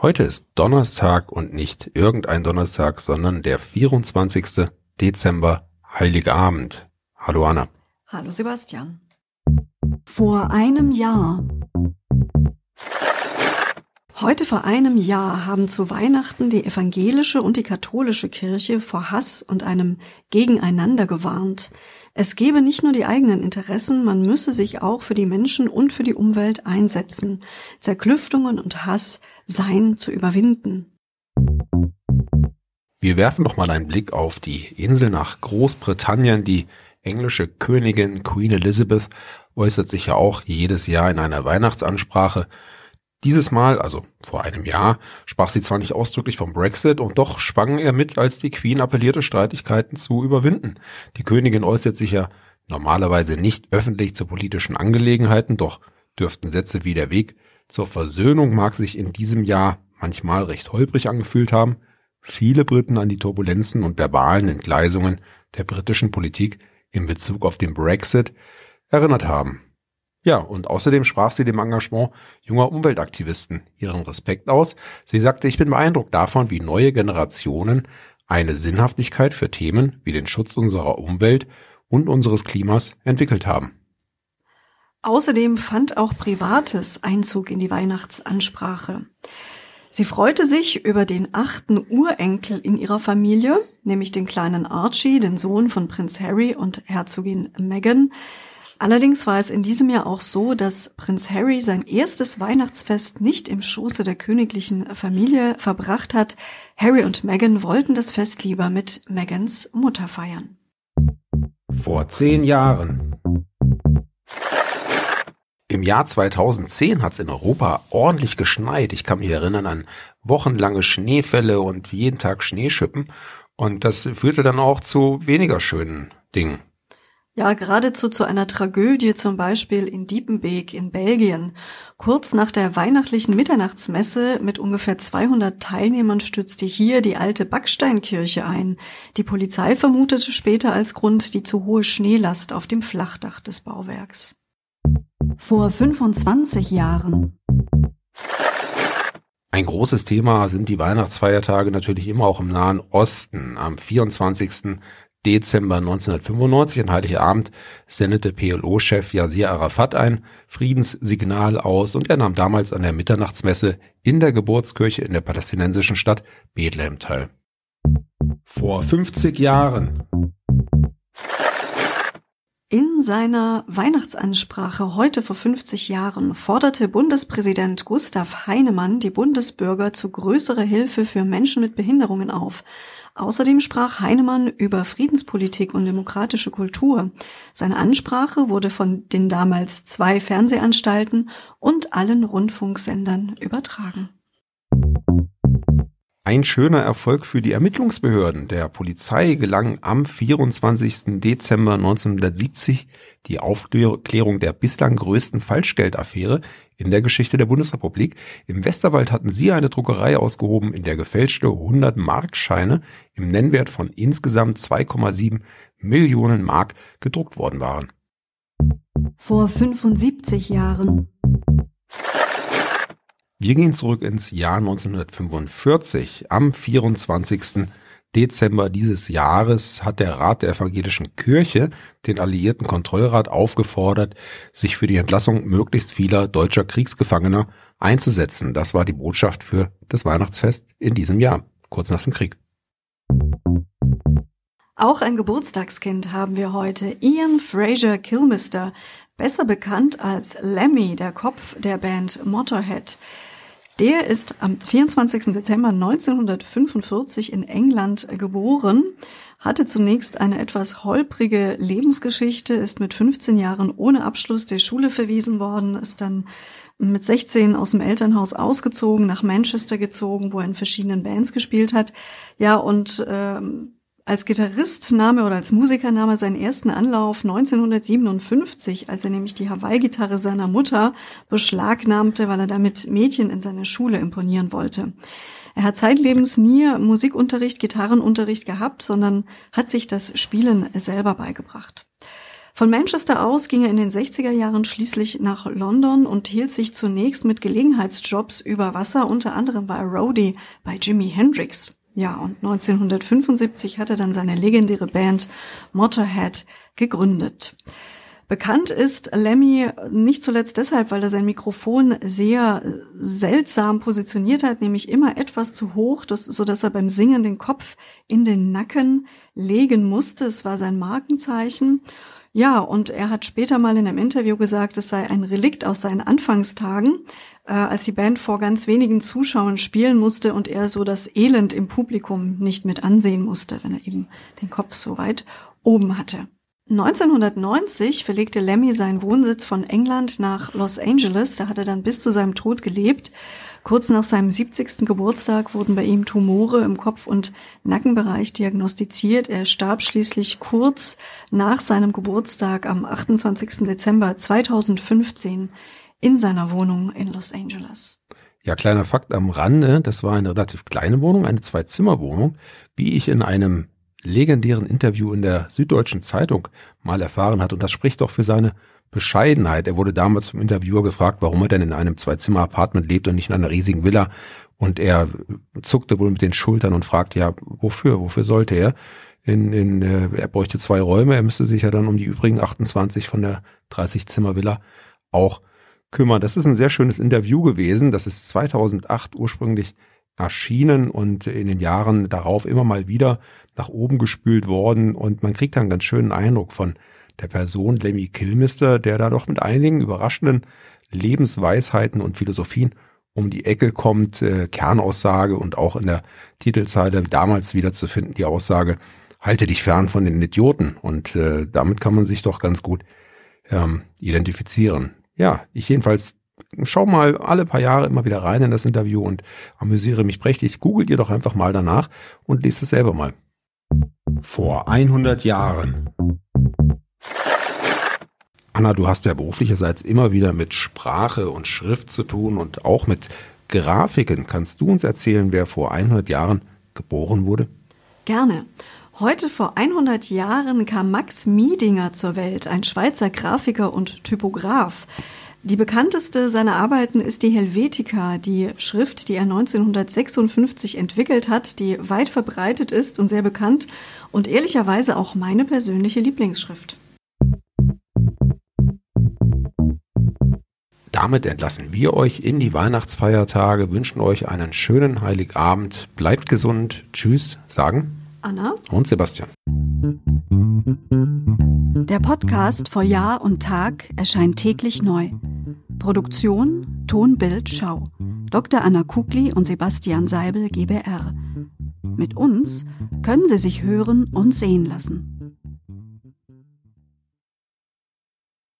Heute ist Donnerstag und nicht irgendein Donnerstag, sondern der 24. Dezember, Heilige Abend. Hallo Anna. Hallo Sebastian. Vor einem Jahr. Heute vor einem Jahr haben zu Weihnachten die evangelische und die katholische Kirche vor Hass und einem Gegeneinander gewarnt. Es gebe nicht nur die eigenen Interessen, man müsse sich auch für die Menschen und für die Umwelt einsetzen. Zerklüftungen und Hass seien zu überwinden. Wir werfen doch mal einen Blick auf die Insel nach Großbritannien. Die englische Königin Queen Elizabeth äußert sich ja auch jedes Jahr in einer Weihnachtsansprache dieses Mal, also vor einem Jahr, sprach sie zwar nicht ausdrücklich vom Brexit und doch schwang er mit, als die Queen appellierte, Streitigkeiten zu überwinden. Die Königin äußert sich ja normalerweise nicht öffentlich zu politischen Angelegenheiten, doch dürften Sätze wie der Weg zur Versöhnung mag sich in diesem Jahr manchmal recht holprig angefühlt haben, viele Briten an die Turbulenzen und verbalen Entgleisungen der britischen Politik in Bezug auf den Brexit erinnert haben. Ja, und außerdem sprach sie dem Engagement junger Umweltaktivisten ihren Respekt aus. Sie sagte, ich bin beeindruckt davon, wie neue Generationen eine Sinnhaftigkeit für Themen wie den Schutz unserer Umwelt und unseres Klimas entwickelt haben. Außerdem fand auch Privates Einzug in die Weihnachtsansprache. Sie freute sich über den achten Urenkel in ihrer Familie, nämlich den kleinen Archie, den Sohn von Prinz Harry und Herzogin Meghan, Allerdings war es in diesem Jahr auch so, dass Prinz Harry sein erstes Weihnachtsfest nicht im Schoße der königlichen Familie verbracht hat. Harry und Meghan wollten das Fest lieber mit Megans Mutter feiern. Vor zehn Jahren. Im Jahr 2010 hat es in Europa ordentlich geschneit. Ich kann mich erinnern an wochenlange Schneefälle und jeden Tag Schneeschippen. Und das führte dann auch zu weniger schönen Dingen. Ja, geradezu zu einer Tragödie, zum Beispiel in Diepenbeek in Belgien. Kurz nach der weihnachtlichen Mitternachtsmesse mit ungefähr 200 Teilnehmern stürzte hier die alte Backsteinkirche ein. Die Polizei vermutete später als Grund die zu hohe Schneelast auf dem Flachdach des Bauwerks. Vor 25 Jahren. Ein großes Thema sind die Weihnachtsfeiertage natürlich immer auch im Nahen Osten. Am 24. Dezember 1995, an Heiligabend, sendete PLO-Chef Yasir Arafat ein Friedenssignal aus und er nahm damals an der Mitternachtsmesse in der Geburtskirche in der palästinensischen Stadt Bethlehem teil. Vor 50 Jahren. In seiner Weihnachtsansprache heute vor 50 Jahren forderte Bundespräsident Gustav Heinemann die Bundesbürger zu größerer Hilfe für Menschen mit Behinderungen auf. Außerdem sprach Heinemann über Friedenspolitik und demokratische Kultur. Seine Ansprache wurde von den damals zwei Fernsehanstalten und allen Rundfunksendern übertragen. Ein schöner Erfolg für die Ermittlungsbehörden. Der Polizei gelang am 24. Dezember 1970 die Aufklärung der bislang größten Falschgeldaffäre in der Geschichte der Bundesrepublik. Im Westerwald hatten sie eine Druckerei ausgehoben, in der gefälschte 100 Markscheine im Nennwert von insgesamt 2,7 Millionen Mark gedruckt worden waren. Vor 75 Jahren. Wir gehen zurück ins Jahr 1945. Am 24. Dezember dieses Jahres hat der Rat der evangelischen Kirche den alliierten Kontrollrat aufgefordert, sich für die Entlassung möglichst vieler deutscher Kriegsgefangener einzusetzen. Das war die Botschaft für das Weihnachtsfest in diesem Jahr, kurz nach dem Krieg. Auch ein Geburtstagskind haben wir heute. Ian Fraser Kilmister, besser bekannt als Lemmy, der Kopf der Band Motorhead. Der ist am 24. Dezember 1945 in England geboren. hatte zunächst eine etwas holprige Lebensgeschichte, ist mit 15 Jahren ohne Abschluss der Schule verwiesen worden, ist dann mit 16 aus dem Elternhaus ausgezogen, nach Manchester gezogen, wo er in verschiedenen Bands gespielt hat. Ja, und ähm, als Gitarrist nahm er oder als Musiker nahm er seinen ersten Anlauf 1957, als er nämlich die Hawaii-Gitarre seiner Mutter beschlagnahmte, weil er damit Mädchen in seiner Schule imponieren wollte. Er hat zeitlebens nie Musikunterricht, Gitarrenunterricht gehabt, sondern hat sich das Spielen selber beigebracht. Von Manchester aus ging er in den 60er Jahren schließlich nach London und hielt sich zunächst mit Gelegenheitsjobs über Wasser, unter anderem bei Roadie bei Jimi Hendrix. Ja, und 1975 hat er dann seine legendäre Band Motorhead gegründet. Bekannt ist Lemmy nicht zuletzt deshalb, weil er sein Mikrofon sehr seltsam positioniert hat, nämlich immer etwas zu hoch, das, so dass er beim Singen den Kopf in den Nacken legen musste. Es war sein Markenzeichen. Ja, und er hat später mal in einem Interview gesagt, es sei ein Relikt aus seinen Anfangstagen, äh, als die Band vor ganz wenigen Zuschauern spielen musste und er so das Elend im Publikum nicht mit ansehen musste, wenn er eben den Kopf so weit oben hatte. 1990 verlegte Lemmy seinen Wohnsitz von England nach Los Angeles. Da hat er dann bis zu seinem Tod gelebt. Kurz nach seinem 70. Geburtstag wurden bei ihm Tumore im Kopf- und Nackenbereich diagnostiziert. Er starb schließlich kurz nach seinem Geburtstag am 28. Dezember 2015 in seiner Wohnung in Los Angeles. Ja, kleiner Fakt am Rande, das war eine relativ kleine Wohnung, eine Zwei-Zimmer-Wohnung, wie ich in einem legendären Interview in der Süddeutschen Zeitung mal erfahren hat. Und das spricht doch für seine Bescheidenheit. Er wurde damals vom Interviewer gefragt, warum er denn in einem Zwei-Zimmer-Apartment lebt und nicht in einer riesigen Villa. Und er zuckte wohl mit den Schultern und fragte, ja, wofür, wofür sollte er? In, in, äh, er bräuchte zwei Räume, er müsste sich ja dann um die übrigen 28 von der 30-Zimmer-Villa auch kümmern. Das ist ein sehr schönes Interview gewesen. Das ist 2008 ursprünglich erschienen und in den Jahren darauf immer mal wieder nach oben gespült worden und man kriegt dann einen ganz schönen Eindruck von der Person Lemmy Kilmister, der da doch mit einigen überraschenden Lebensweisheiten und Philosophien um die Ecke kommt, äh, Kernaussage und auch in der Titelzeile damals wieder zu finden, die Aussage, halte dich fern von den Idioten und äh, damit kann man sich doch ganz gut ähm, identifizieren ja, ich jedenfalls schau mal alle paar Jahre immer wieder rein in das Interview und amüsiere mich prächtig. Googelt ihr doch einfach mal danach und lest es selber mal. Vor 100 Jahren. Anna, du hast ja beruflicherseits immer wieder mit Sprache und Schrift zu tun und auch mit Grafiken. Kannst du uns erzählen, wer vor 100 Jahren geboren wurde? Gerne. Heute vor 100 Jahren kam Max Miedinger zur Welt, ein Schweizer Grafiker und Typograf. Die bekannteste seiner Arbeiten ist die Helvetica, die Schrift, die er 1956 entwickelt hat, die weit verbreitet ist und sehr bekannt und ehrlicherweise auch meine persönliche Lieblingsschrift. Damit entlassen wir euch in die Weihnachtsfeiertage, wünschen euch einen schönen Heiligabend, bleibt gesund, tschüss, sagen Anna und Sebastian. Der Podcast vor Jahr und Tag erscheint täglich neu. Produktion Tonbild Schau. Dr. Anna Kugli und Sebastian Seibel GBR. Mit uns können Sie sich hören und sehen lassen.